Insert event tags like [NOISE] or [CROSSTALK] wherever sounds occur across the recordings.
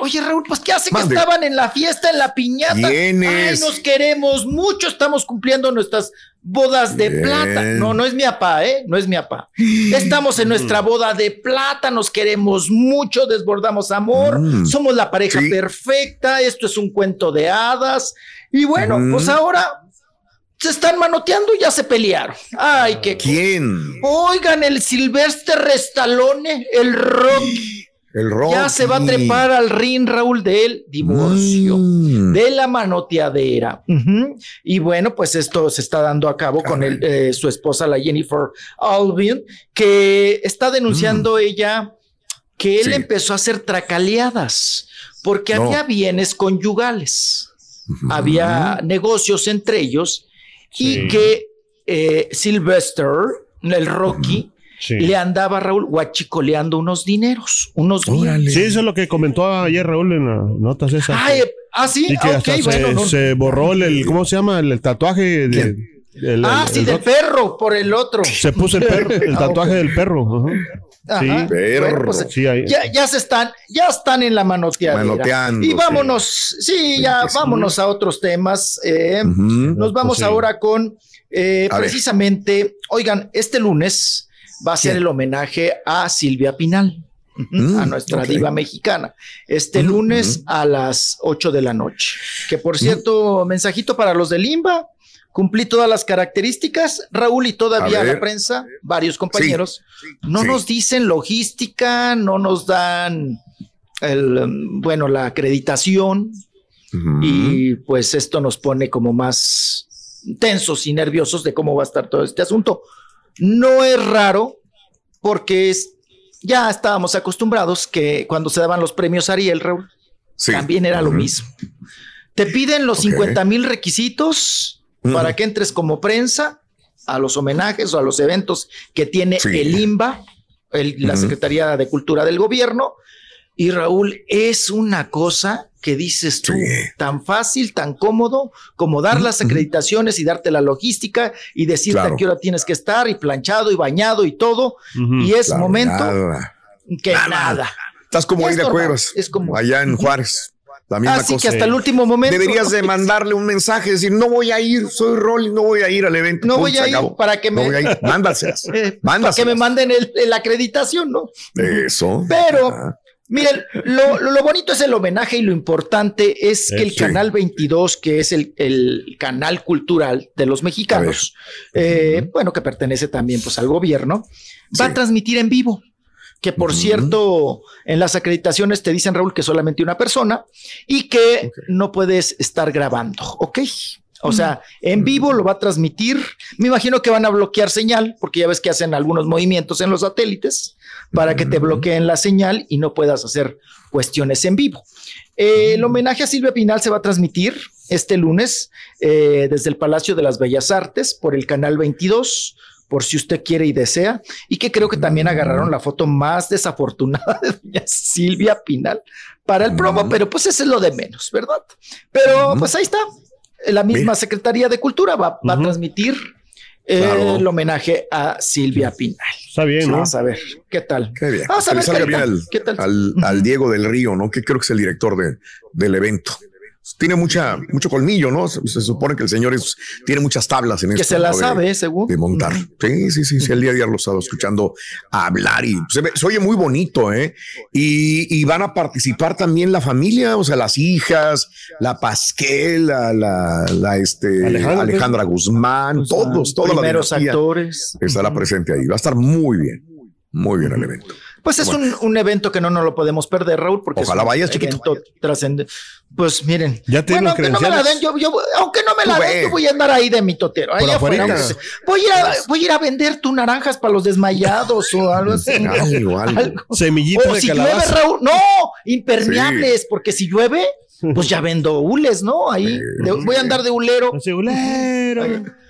Oye, Raúl, pues ¿qué hace que estaban en la fiesta, en la piñata? ¿Quiénes? Ay, nos queremos mucho, estamos cumpliendo nuestras bodas de plata. No, no es mi papá, ¿eh? No es mi papá. Estamos en nuestra boda de plata, nos queremos mucho, desbordamos amor, Mm. somos la pareja perfecta, esto es un cuento de hadas. Y bueno, Mm. pues ahora se están manoteando y ya se pelearon. Ay, qué... ¿Quién? Oigan, el Silvestre Restalone, el Rocky. El. Ya se va a trepar al ring, Raúl, del divorcio, Mm. de la manoteadera. Y bueno, pues esto se está dando a cabo con el, eh, su esposa, la Jennifer Alvin, que está denunciando ella que él Mm. Sí. empezó a hacer tracaleadas porque No. había bienes conyugales, había negocios entre ellos y que eh, Sylvester, el Rocky, Sí. le andaba Raúl guachicoleando unos dineros, unos. Órale. Sí, eso es lo que comentó ayer Raúl en las notas esas. Ay, ah, sí, y que ah, hasta ok, se, bueno, no. se borró el, el- ¿cómo se llama? El, el tatuaje de, el- ah, el- sí, el del perro por el otro. Se puso el perro, el Ah, [LAUGHS] tatuaje del perro. ajá. Ajá. Sí, Perro. Bueno, pues, Sí, ahí. ya, ya se están, ya están en la manoteadera. Manoteando, Y sí. vámonos, sí, ya Sí, sí. vámonos a otros temas. eh. Nos vamos Pues sí. ahora con eh, ver. precisamente, oigan, este lunes va a ser el homenaje a Silvia Pinal. Mm, a nuestra diva mexicana. Este Ujú, lunes ujú. a las 8 de la noche. Que por cierto, mensajito para los de Limba. Cumplí todas las características, Raúl, y todavía A la prensa, varios compañeros, no sí. nos dicen logística, no nos dan el, um, bueno, la acreditación, y pues esto nos pone como más tensos y nerviosos de cómo va a estar todo este asunto. No es raro porque es, ya estábamos acostumbrados que cuando se daban los premios Ariel, Raúl, Sí. también era lo mismo. Te piden los Ok. 50 mil requisitos para que entres como prensa a los homenajes o a los eventos que tiene Sí. el IMBA, el- la. Secretaría de Cultura del Gobierno. Y Raúl, es una cosa que dices tú, Sí. tan fácil, tan cómodo, como dar las acreditaciones y darte la logística y decirte Claro. a qué hora tienes que estar y planchado y bañado y todo. Ujú. Y es Claro, momento nada. que Nada. nada. Estás como Es Aida normal, Cuevas. es como- Allá en Juárez. La misma Así cosa. que hasta el último momento. Deberías de [LAUGHS] mandarle un mensaje, decir, no voy a ir, soy Rolly, no voy a ir al evento. No voy a ir acabó. para que No me- voy a ir. [LAUGHS] Mándaselas. eh, para que me manden el- la acreditación, ¿no? Eso. Pero, Ah, miren, lo, lo- bonito es el homenaje y lo importante es que el Sí. canal 22, que es el, el canal cultural de los mexicanos, eh, bueno, que pertenece también pues al gobierno, va a transmitir en vivo. Que por cierto, en las acreditaciones te dicen, Raúl, que solamente una persona y que no puedes estar grabando, ¿ok? O sea, en vivo lo va a transmitir. Me imagino que van a bloquear señal, porque ya ves que hacen algunos movimientos en los satélites para que te bloqueen la señal y no puedas hacer cuestiones en vivo. Eh, el homenaje a Silvia Pinal se va a transmitir este lunes eh, desde el Palacio de las Bellas Artes por el canal 22 por si usted quiere y desea, y que creo que también agarraron la foto más desafortunada de doña Silvia Pinal para el promo, pero pues eso es lo de menos, ¿verdad? Pero pues ahí está, la misma Mira. Secretaría de Cultura va, va a transmitir el homenaje a Silvia Pinal. Está bien, ¿no? Vamos a ver, ¿qué tal? Qué bien. Vamos a Que le ver, salga bien al, ¿qué tal? al- al Diego del Río, ¿no? Que creo que es el director de, del evento. Tiene mucha, mucho colmillo, ¿no? Se, se supone que el señor es- tiene muchas tablas en Que esto, se la ¿no? de- sabe, según. de montar. Sí, sí, sí, sí, el día a día lo estaba escuchando hablar y se, ve- se oye muy bonito, ¿eh? Y, y van a participar también la familia, o sea, las hijas, la Pasquel, la, la, la, este, Alejandra. Alejandra, Guzmán, todos, toda la primeros actores. estará presente ahí. Va a estar muy bien, muy bien el evento. Pues es un, un evento que no nos lo podemos perder, Raúl, porque Ojalá es un vayas, chiquito. evento trascendente. Pues miren, Ya bueno, aunque no me la den, yo, yo- aunque no me la den, yo voy a andar ahí de mi totero. Ahí Por afuera, voy, a ir a, voy a ir a vender tus naranjas para los desmayados o algo así. [LAUGHS] Algo, algo. Algo. Semillitas O de si llueve. Raúl, no, impermeables, porque si llueve, pues ya vendo hules, ¿no? Ahí de- voy a andar de hulero. Así, hulero,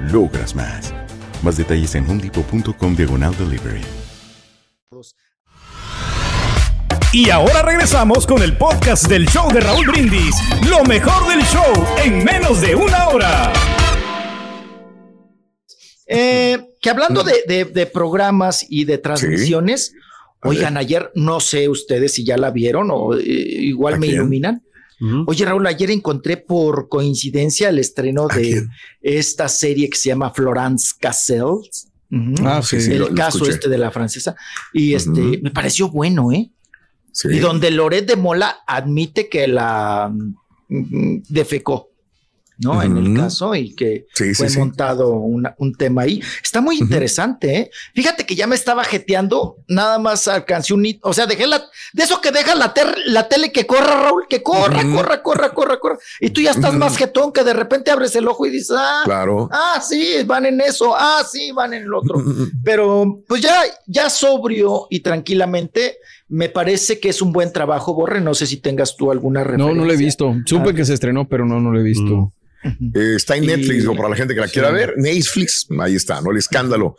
logras más. Más detalles en homedepot.com diagonal delivery. Y ahora regresamos con el podcast del show de Raúl Brindis. Lo mejor del show en menos de una hora. Eh, que hablando de, de- de programas y de transmisiones, oigan, ayer no sé ustedes si ya la vieron o eh, igual ¿A me quién? iluminan. Oye, Raúl, ayer encontré por coincidencia el estreno ¿A de quién? esta serie que se llama Florence Cassel. Ujú. Ah, sí, sí. el lo- caso este de la francesa. Y este me pareció bueno, ¿eh? Sí. Y donde Loret de Mola admite que la mm, defecó, ¿no? En el caso y que Sí, fue sí. montado una- un tema ahí. Está muy interesante, ¿eh? Fíjate que ya me estaba jeteando, nada más alcancé un hit, o sea, dejé la, de eso que deja la, ter- la tele que corra, Raúl, que corra, corra, corra, corra, corra. Y tú ya estás más jetón que de repente abres el ojo y dices, ah, Claro. ah, sí, van en eso, ah, sí, van en el otro. Pero pues ya, ya sobrio y tranquilamente, me parece que es un buen trabajo, Borre. No sé si tengas tú alguna referencia. No, no lo he visto. Supe Ah. que se estrenó, pero no, no lo he visto. Eh, está en Y- Netflix, digo, para la gente que la quiera ver. Netflix, ahí está, ¿no? El escándalo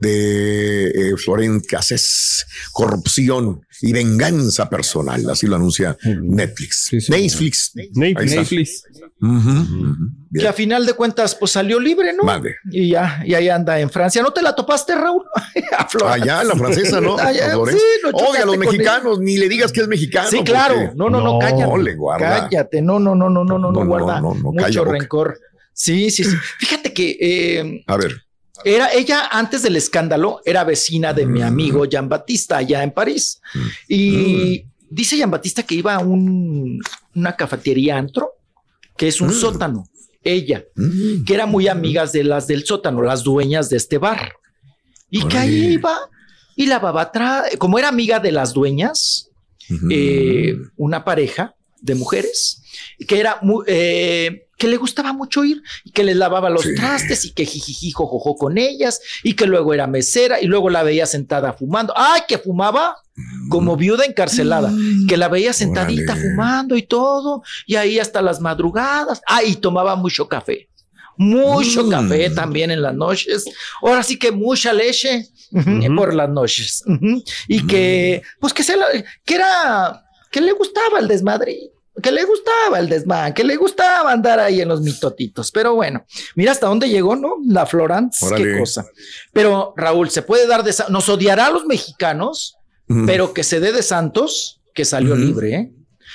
de eh, Florent Cassés, corrupción y venganza personal, así lo anuncia Netflix. Sí, sí. Netflix. Netflix. Netflix. Bien. a final de cuentas, pues salió libre, ¿no? Mande. Y ya, y ahí anda en Francia. ¿No te la topaste, Raúl? [LAUGHS] Allá, la francesa, ¿no? [LAUGHS] Allá, sí, lo Oye, a los mexicanos, ni le digas que es mexicano. Sí, claro. porque- No, no, no, No, cállate. le guarda. Cállate. No, no, no, no, no, no, no, No, no, guarda no, no, calla mucho boca. rencor. Sí, sí, sí. [CLEARS THROAT] Fíjate que eh, A ver. era ella antes del escándalo, era vecina de mi amigo Jean Batista allá en París. Y dice Jean Batista que iba a un, una cafetería antro, que es un Mm. sótano. Ella, Mm. que era muy amigas de las del sótano, las dueñas de este bar. Y que ahí iba y lavaba atrás, como era amiga de las dueñas, eh, una pareja de mujeres que era mu- eh, que le gustaba mucho ir y que les lavaba los Sí. trastes y que jijiji jojojo con ellas y que luego era mesera y luego la veía sentada fumando. ¡Ay, que fumaba! Como viuda encarcelada, que la veía sentadita Órale. fumando y todo, y ahí hasta las madrugadas. Ah, y tomaba mucho café. Mucho Mm. café también en las noches. Ahora sí que mucha leche Ujú. por las noches. Y que, pues que se la- que era, que le gustaba el desmadre, que le gustaba el desmán, que le gustaba andar ahí en los mitotitos. Pero bueno, mira hasta dónde llegó, ¿no? La Florence, qué cosa. Pero Raúl, se puede dar de, nos odiará a los mexicanos, Pero que se dé de Santos, que salió libre, ¿eh?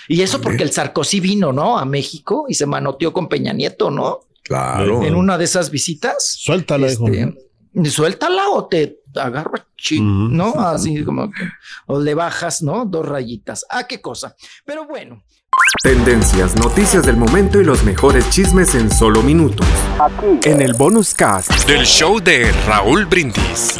Y eso porque el Sarkozy vino, ¿no? A México y se manoteó con Peña Nieto, ¿no? Claro. En una de esas visitas. Suéltala, hijo. Este, suéltala o te agarra chi, ¿no? Así como que, o le bajas, ¿no? Dos rayitas. Ah, qué cosa. Pero bueno. Tendencias, noticias del momento y los mejores chismes en solo minutos. Aquí. En el bonus cast del show de Raúl Brindis.